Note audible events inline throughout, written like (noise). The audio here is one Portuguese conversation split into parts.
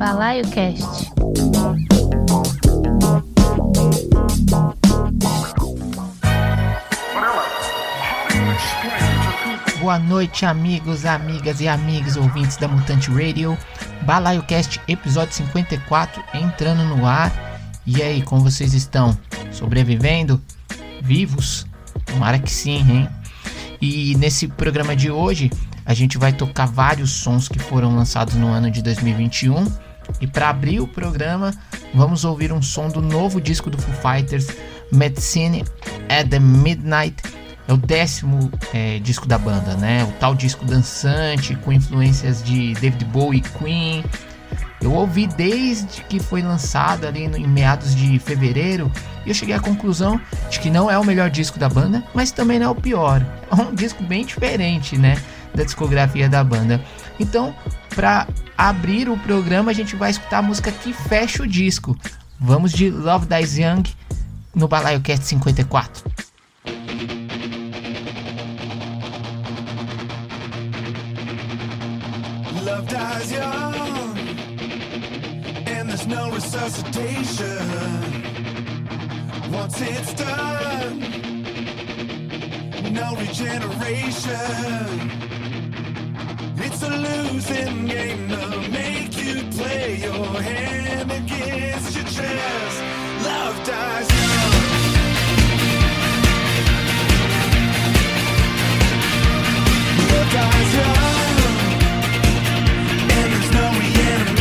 Balaio Cast. Boa noite, amigos, amigas e amigos ouvintes da Mutante Radio. Balaio Cast, episódio 54, entrando no ar. E aí, como vocês estão? Sobrevivendo? Vivos? Tomara que sim, hein? E nesse programa de hoje, a gente vai tocar vários sons que foram lançados no ano de 2021. E para abrir o programa, vamos ouvir um som do novo disco do Foo Fighters, Medicine at the Midnight. É o décimo é, disco da banda, né? O tal disco dançante com influências de David Bowie e Queen. Eu ouvi desde que foi lançado ali em meados de fevereiro e eu cheguei à conclusão de que não é o melhor disco da banda, mas também não é o pior. É um disco bem diferente, né? Da discografia da banda. Então, para abrir o programa, a gente vai escutar a música que fecha o disco. Vamos de Love Dies Young no Balaio Cast 54. Love dies young, and there's no resuscitation. Once it's done, no regeneration. It's a losing game to make you play your hand against your chest. Love dies young. Love dies young, and there's no reanimation.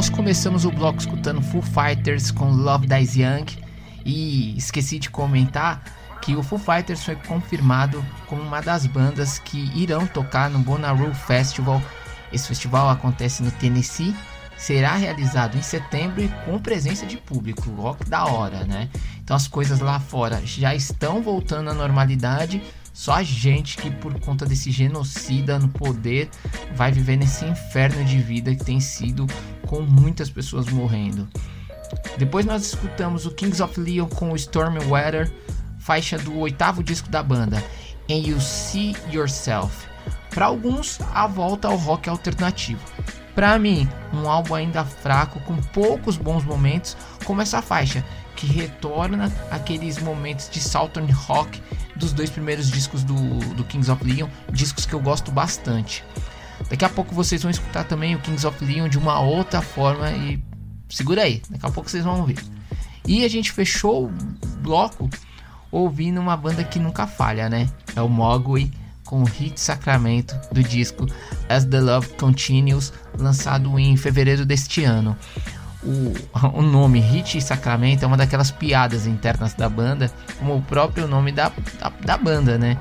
Nós começamos o bloco escutando Foo Fighters com Love Dies Young e esqueci de comentar que o Foo Fighters foi confirmado como uma das bandas que irão tocar no Bonnaroo Festival. Esse festival acontece no Tennessee, será realizado em setembro e com presença de público. Que da hora, né? Então as coisas lá fora já estão voltando à normalidade. Só a gente que por conta desse genocida no poder vai viver nesse inferno de vida que tem sido com muitas pessoas morrendo. Depois nós escutamos o Kings of Leon com o Storm Weather, faixa do oitavo disco da banda, And You See Yourself. Para alguns, a volta ao rock alternativo. Para mim, um álbum ainda fraco, com poucos bons momentos, como essa faixa, que retorna aqueles momentos de Southern Rock dos dois primeiros discos do, do Kings of Leon, discos que eu gosto bastante. Daqui a pouco vocês vão escutar também o Kings of Leon de uma outra forma e segura aí, daqui a pouco vocês vão ouvir. E a gente fechou o bloco ouvindo uma banda que nunca falha, né? É o Mogwai com o Hit Sacramento do disco As the Love Continues, lançado em fevereiro deste ano. O, (laughs) o nome Hit Sacramento é uma daquelas piadas internas da banda, como o próprio nome da, da, da banda, né?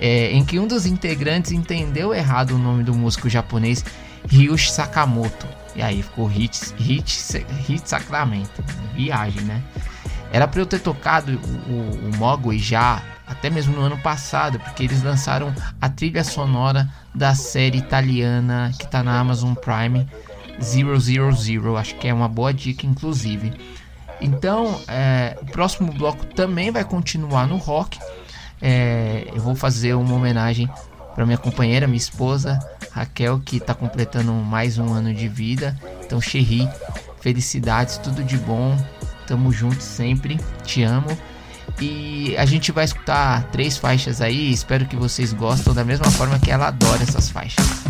É, em que um dos integrantes entendeu errado o nome do músico japonês Ryushi Sakamoto. E aí ficou Hit, Hit, Hit Sacramento. Viagem, né? Era para eu ter tocado o, o, o Mogwai já até mesmo no ano passado, porque eles lançaram a trilha sonora da série italiana que está na Amazon Prime, Zero Zero Zero. Acho que é uma boa dica, inclusive. Então, é, o próximo bloco também vai continuar no rock. É, eu vou fazer uma homenagem para minha companheira, minha esposa Raquel, que está completando mais um ano de vida. Então, Xerri, felicidades, tudo de bom. Tamo junto sempre, te amo. E a gente vai escutar três faixas aí. Espero que vocês gostem da mesma forma que ela adora essas faixas.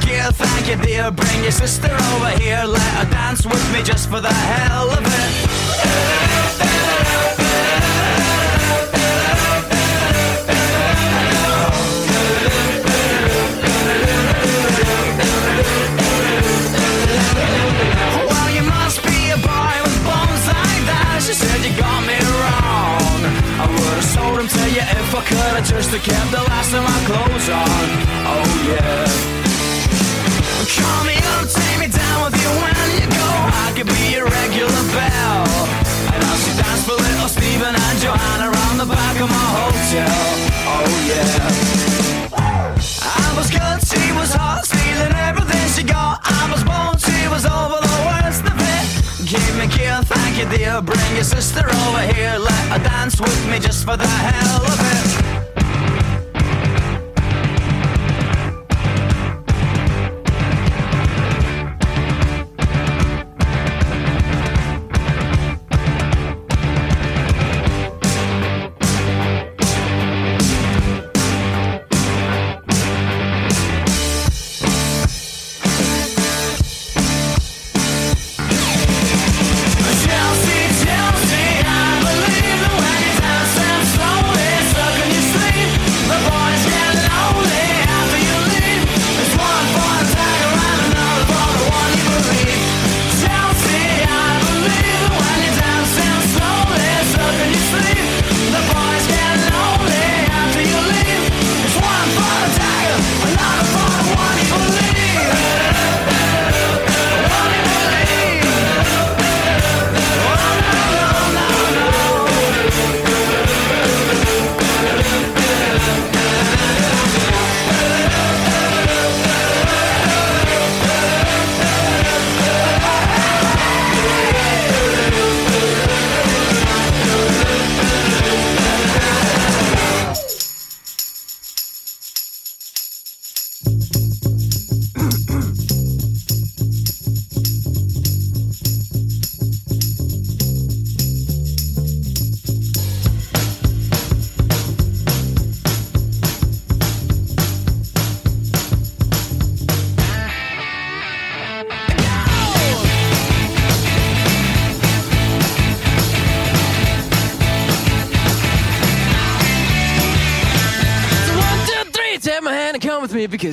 Me thank you dear. Bring your sister over here, let her dance with me just for the hell of it. Well, you must be a boy with bones like that. She said you got me wrong. I would have sold him to you if I could have just kept the last of my clothes on. Oh yeah. Call me up, take me down with you when you go. I could be your regular bell. And I'll see dance for little Stephen and Joanna around the back of my hotel. Oh yeah. I was good, she was hot, stealing everything she got. I was born, she was over oh, the worst of it. Give me gear, thank you dear. Bring your sister over here, let her dance with me just for the hell of it.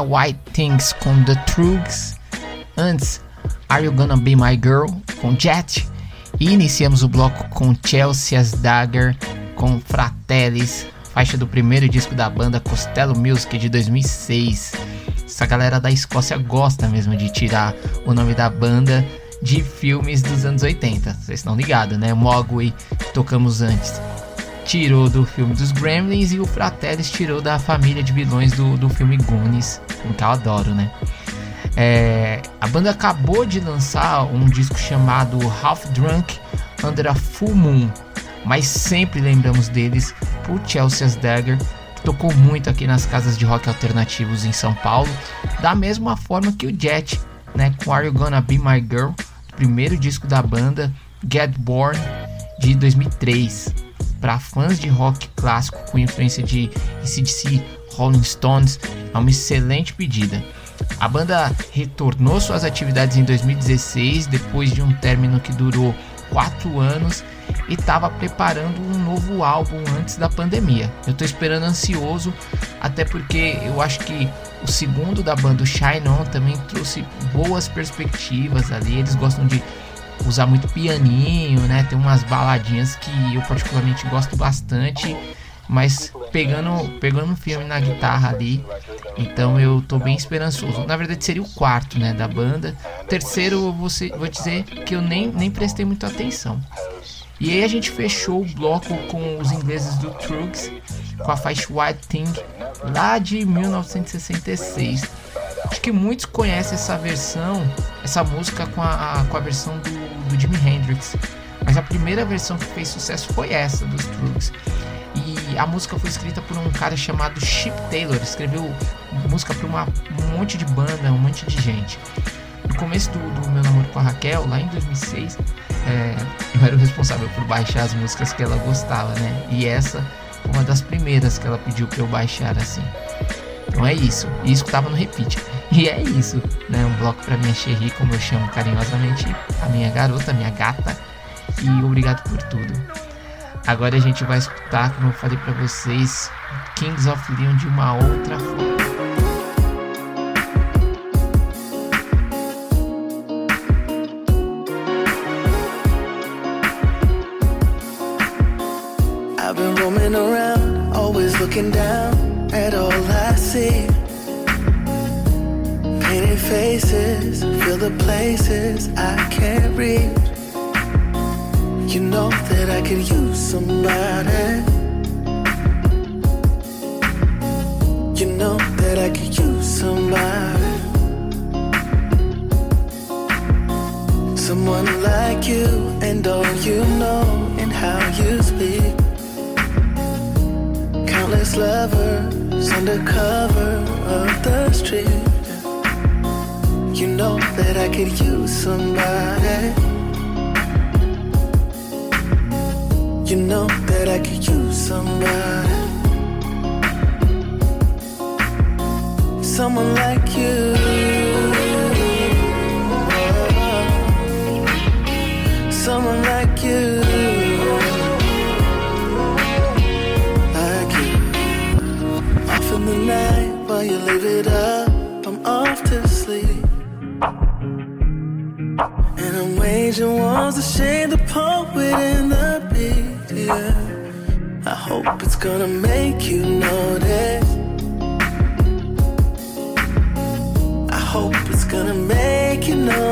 White Things com The Trugs. Antes, Are You Gonna Be My Girl com Jet. E iniciamos o bloco com Chelsea's Dagger com Fratellis, faixa do primeiro disco da banda Costello Music de 2006. Essa galera da Escócia gosta mesmo de tirar o nome da banda de filmes dos anos 80. Vocês estão ligados, né? Mogwai, tocamos antes, tirou do filme dos Gremlins e o Fratellis tirou da família de vilões do, do filme Goonies, que eu adoro, né? É, a banda acabou de lançar um disco chamado Half Drunk Under a Full Moon, mas sempre lembramos deles por Chelsea's Dagger, que tocou muito aqui nas casas de rock alternativos em São Paulo, da mesma forma que o Jet, né, com Are You Gonna Be My Girl, primeiro disco da banda, Get Born, de 2003. Para fãs de rock clássico com influência de ACDC, Rolling Stones, é uma excelente pedida. A banda retornou suas atividades em 2016, depois de um término que durou quatro anos e estava preparando um novo álbum antes da pandemia. Eu estou esperando ansioso, até porque eu acho que o segundo da banda, o Shine On, também trouxe boas perspectivas ali. Eles gostam de usar muito pianinho, né? Tem umas baladinhas que eu particularmente gosto bastante mas pegando pegando um filme na guitarra ali. Então eu tô bem esperançoso. Na verdade seria o quarto, né, da banda. Terceiro você vou dizer que eu nem nem prestei muita atenção. E aí a gente fechou o bloco com os ingleses do Trugs com a faixa White Thing lá de 1966. Acho que muitos conhecem essa versão, essa música com a, com a versão do, do Jimi Hendrix. Mas a primeira versão que fez sucesso foi essa dos Trugs. E a música foi escrita por um cara chamado Chip Taylor. Escreveu música para um monte de banda, um monte de gente. No começo do, do meu namoro com a Raquel, lá em 2006, é, eu era o responsável por baixar as músicas que ela gostava, né? E essa foi uma das primeiras que ela pediu para eu baixar assim. Então é isso. E escutava no repeat. E é isso, né? Um bloco para minha Cherry, como eu chamo carinhosamente a minha garota, a minha gata. E obrigado por tudo. Agora a gente vai escutar, como eu falei para vocês, Kings of Leon de uma outra forma. I've been roaming around, always looking down at all I see. Faces, feel the places I can't reach. You know that I could use somebody. You know that I could use somebody. Someone like you and all you know and how you speak. Countless lovers under cover of the street. You know that I could use somebody. You know that I could use somebody. Someone like you. Someone like you. Like you. Off in the night while you live it up. Wars to shade the poet and the beat, yeah. I hope it's gonna make you notice. I hope it's gonna make you know,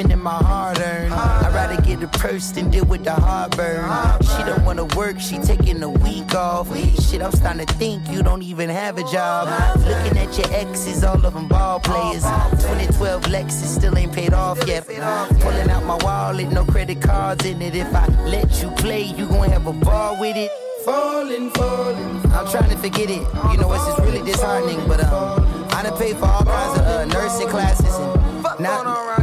spending my hard earned. I'd rather get a purse than deal with the heartburn. She don't wanna work, she taking a week off. Shit, I'm starting to think you don't even have a job. Looking at your exes, all of them ball players. 2012 Lexus still ain't paid off yet. Pulling out my wallet, no credit cards in it. If I let you play, you gon' have a ball with it. Falling, falling. I'm trying to forget it. You know, it's just really disheartening, but um, I done paid for all kinds of uh, nursing classes and she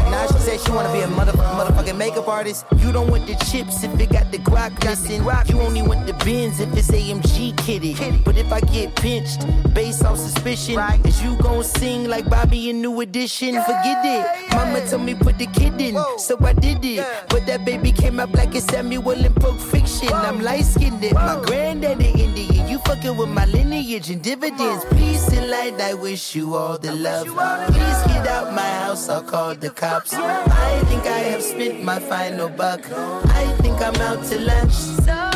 said she wanna be a mother, motherfucking makeup artist. You don't want the chips if it got the guac missing. You only want the bins if it's AMG kitty. But if I get pinched based on suspicion, is you gon' sing like Bobby in New Edition? Forget it. Mama told me put the kid in, so I did it. But that baby came out black as Samuel in Pulp Fiction. I'm light skinned, my granddaddy Indian. You fucking with my lineage and dividends. Peace and light, I wish you all the love. Please get out my house, I'll call the cops. I think I have spent my final buck. I think I'm out to lunch.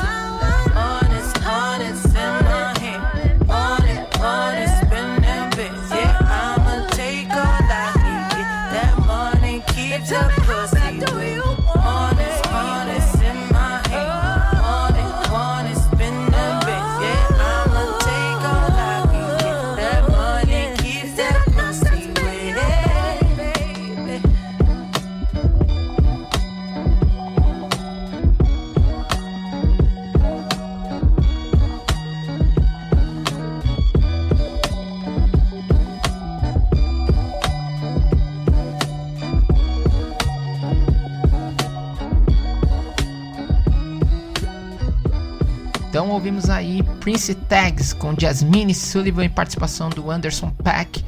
Ouvimos aí Prince Tags com Jasmine Sullivan e participação do Anderson Paak.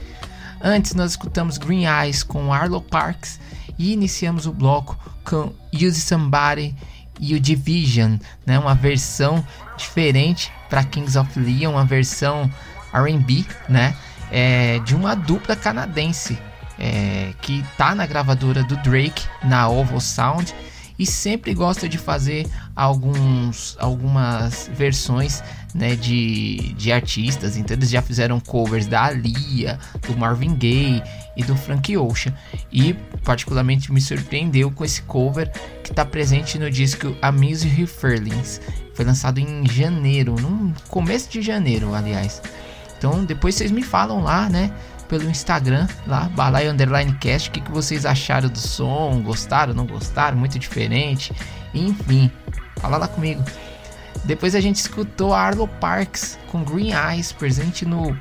Antes nós escutamos Green Eyes com Arlo Parks e iniciamos o bloco com Use Somebody e o Division, né? Uma versão diferente para Kings of Leon, uma versão R&B, né? É, de uma dupla canadense é, que tá na gravadora do Drake, na Oval Sound e sempre gosta de fazer alguns, algumas versões né, de, de artistas. Então eles já fizeram covers da Alia, do Marvin Gaye e do Frank Ocean. E particularmente me surpreendeu com esse cover que está presente no disco Amuse Furlings. Foi lançado em janeiro, no começo de janeiro, aliás. Então depois vocês me falam lá, né? Pelo Instagram, lá, Balai Underline Cast, o que, que vocês acharam do som, gostaram, não gostaram, muito diferente, enfim, fala lá comigo. Depois a gente escutou a Arlo Parks com Green Eyes, presente no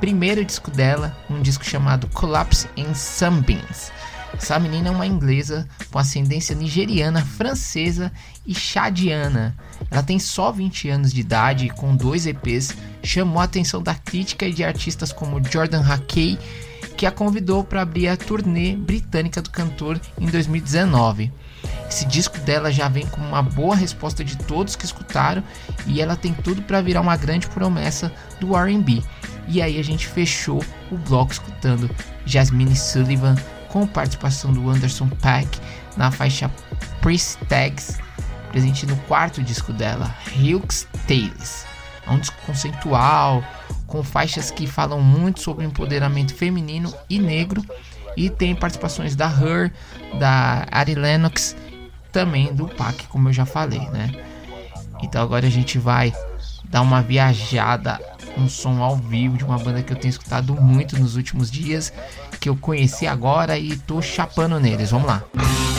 primeiro disco dela, um disco chamado Collapse in Sunbeams. Essa menina é uma inglesa com ascendência nigeriana, francesa e chadiana. Ela tem só 20 anos de idade e com dois EPs chamou a atenção da crítica e de artistas como Jordan Hackey, que a convidou para abrir a turnê britânica do cantor em 2019. Esse disco dela já vem com uma boa resposta de todos que escutaram e ela tem tudo para virar uma grande promessa do R&B. E aí a gente fechou o bloco escutando Jasmine Sullivan com participação do Anderson Paak na faixa Priest Tags, presente no quarto disco dela, Hughes Tales. É um disco conceitual, com faixas que falam muito sobre empoderamento feminino e negro, e tem participações da Her, da Ari Lennox, também do Pac, como eu já falei, né? Então agora a gente vai dar uma viajada um som ao vivo de uma banda que eu tenho escutado muito nos últimos dias, que eu conheci agora e tô chapando neles. Vamos lá. Meu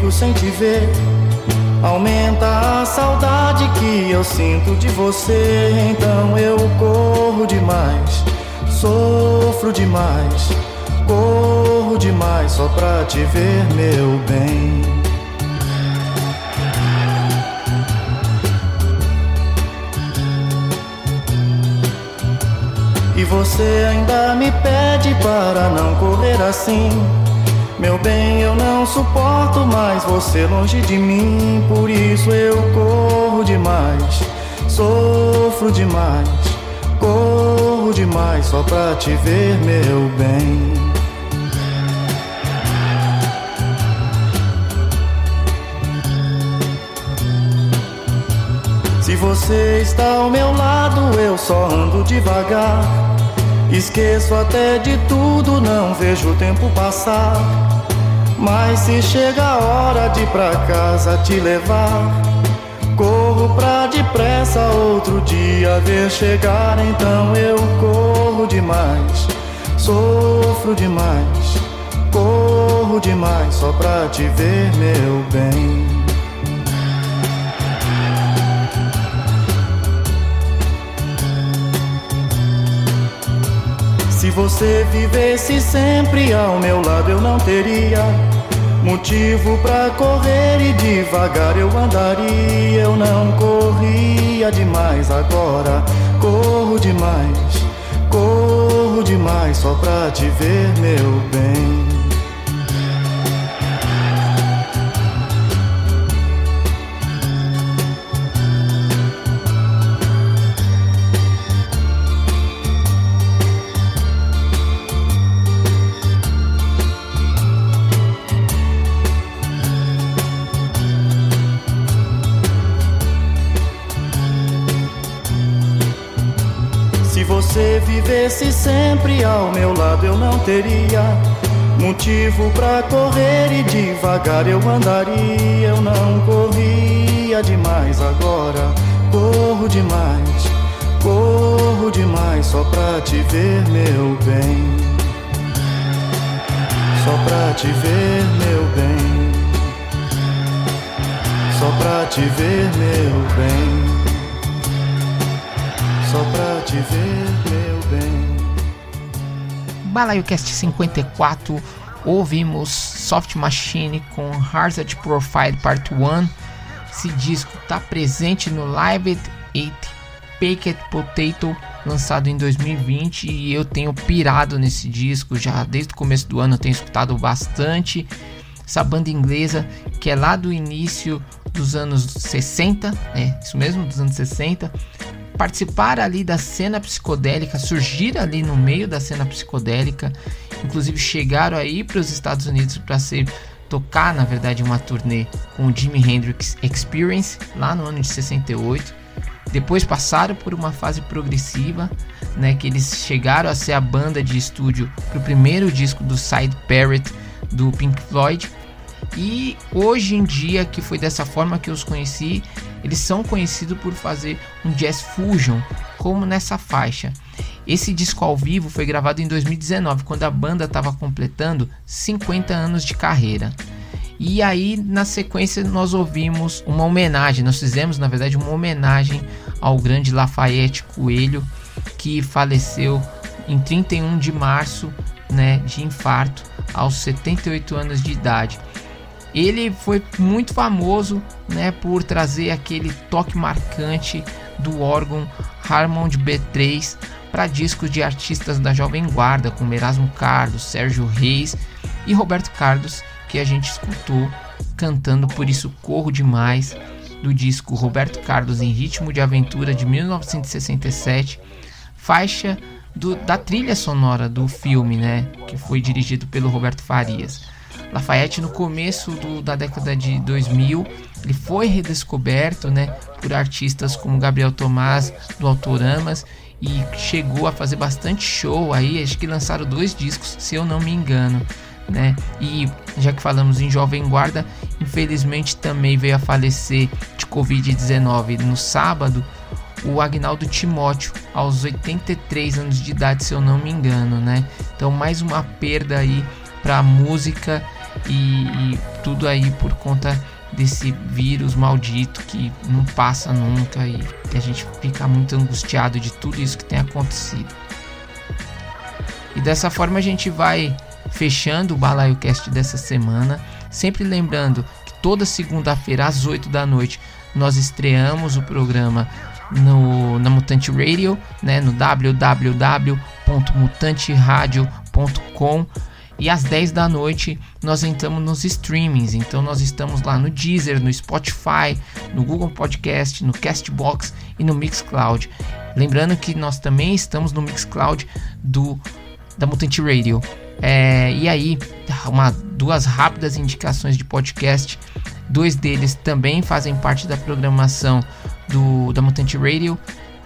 fico sem te ver, aumenta a saudade que eu sinto de você. Então eu corro demais, sofro demais, corro demais só pra te ver, meu bem. E você ainda me pede para não correr assim. Meu bem, eu não suporto mais você longe de mim. Por isso eu corro demais, sofro demais, corro demais só pra te ver, meu bem. Se você está ao meu lado, eu só ando devagar. Esqueço até de tudo, não vejo o tempo passar. Mas se chega a hora de pra casa te levar, corro pra depressa outro dia ver chegar. Então eu corro demais, sofro demais, corro demais só pra te ver, meu bem. Se você vivesse sempre ao meu lado, eu não teria motivo pra correr e devagar eu andaria. Eu não corria demais agora, corro demais, corro demais só pra te ver, meu bem. Vivesse sempre ao meu lado, eu não teria motivo pra correr e devagar eu andaria. Eu não corria demais agora, corro demais, corro demais só pra te ver, meu bem. Só pra te ver, meu bem. Só pra te ver, meu bem. Só pra te ver, meu. BalaioCast 54, ouvimos Soft Machine com Hazard Profile Part 1. Esse disco está presente no Live at 8 Baked Potato, lançado em 2020, e eu tenho pirado nesse disco já desde o começo do ano, eu tenho escutado bastante. Essa banda inglesa que é lá do início dos anos 60, é isso mesmo, dos anos 60, participar ali da cena psicodélica, surgir ali no meio da cena psicodélica, inclusive chegaram aí para os Estados Unidos para ser tocar, na verdade, uma turnê com o Jimi Hendrix Experience lá no ano de 68. Depois passaram por uma fase progressiva, né, que eles chegaram a ser a banda de estúdio para o primeiro disco do Side Parrot do Pink Floyd. E hoje em dia, que foi dessa forma que eu os conheci, eles são conhecidos por fazer um jazz fusion, como nessa faixa. Esse disco ao vivo foi gravado em 2019, quando a banda estava completando 50 anos de carreira. E aí, na sequência, nós ouvimos uma homenagem. Nós fizemos, na verdade, uma homenagem ao grande Lafayette Coelho, que faleceu em 31 de março né, de infarto, aos 78 anos de idade. Ele foi muito famoso né, por trazer aquele toque marcante do órgão Harmond B3 para discos de artistas da Jovem Guarda, como Erasmo Carlos, Sérgio Reis e Roberto Carlos, que a gente escutou cantando Por Isso Corro Demais, do disco Roberto Carlos em Ritmo de Aventura de 1967, faixa do, da trilha sonora do filme, né, que foi dirigido pelo Roberto Farias. Lafayette no começo do, da década de 2000 ele foi redescoberto né, por artistas como Gabriel Tomás do Autoramas e chegou a fazer bastante show aí, acho que lançaram dois discos, se eu não me engano, né? E já que falamos em Jovem Guarda, infelizmente também veio a falecer de Covid-19 no sábado, o Agnaldo Timóteo, aos 83 anos de idade, se eu não me engano, né? Então mais uma perda aí para música e, e tudo aí por conta desse vírus maldito que não passa nunca e que a gente fica muito angustiado de tudo isso que tem acontecido. E dessa forma a gente vai fechando o Balaio Cast dessa semana, sempre lembrando que toda segunda-feira às 8 da noite nós estreamos o programa no, na Mutante Radio, né, no www.mutanteradio.com e às 10 da noite nós entramos nos streamings. Então nós estamos lá no Deezer, no Spotify, no Google Podcast, no Castbox e no Mixcloud. Lembrando que nós também estamos no Mixcloud do da Mutante Radio. É, e aí, uma, duas rápidas indicações de podcast. Dois deles também fazem parte da programação do, da Mutante Radio.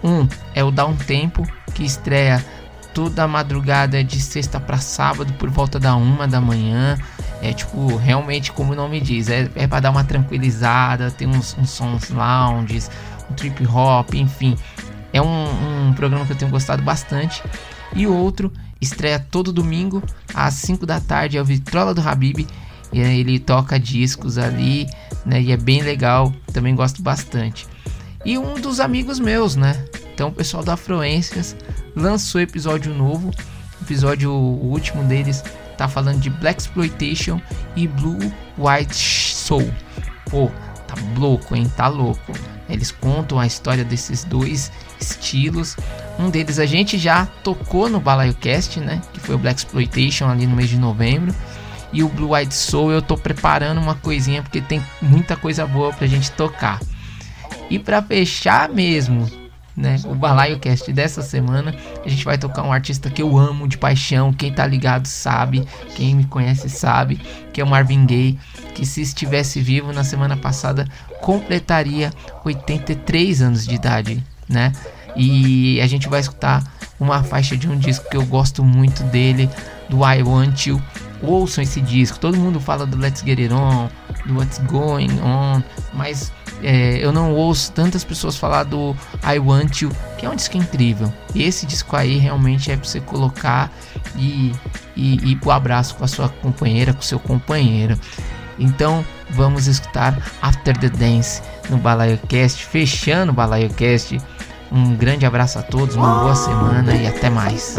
Um é o Dá um Tempo, que estreia toda a madrugada de sexta para sábado por volta da uma da manhã. É tipo, realmente, como o nome diz, é, é para dar uma tranquilizada, tem uns, uns sons lounges, um trip hop, enfim. É um, um programa que eu tenho gostado bastante. E outro estreia todo domingo às 5 da tarde, é o Vitrola do Habib. E ele toca discos ali, né? E é bem legal, também gosto bastante. E um dos amigos meus, né? Então o pessoal da Afluências lançou episódio novo. Episódio o último deles tá falando de Black Exploitation e Blue White Soul. Pô, tá louco, hein? Tá louco. Eles contam a história desses dois estilos. Um deles a gente já tocou no Balaio Cast, né? Que foi o Black Exploitation ali no mês de novembro. E o Blue White Soul eu tô preparando uma coisinha porque tem muita coisa boa pra gente tocar. E para fechar mesmo, né, o Balaio Cast dessa semana, a gente vai tocar um artista que eu amo de paixão. Quem tá ligado sabe, quem me conhece sabe, que é o Marvin Gaye, que se estivesse vivo na semana passada completaria 83 anos de idade, né? E a gente vai escutar uma faixa de um disco que eu gosto muito dele, do I Want You. Ouçam esse disco. Todo mundo fala do Let's Get It On, What's Going On, mas é, eu não ouço tantas pessoas falar do I Want You, que é um disco incrível. E esse disco aí realmente é pra você colocar e, e, e ir pro abraço com a sua companheira, com o seu companheiro. Então vamos escutar After the Dance no Balaio Cast, fechando o Balaio Cast. Um grande abraço a todos, uma boa semana e até mais.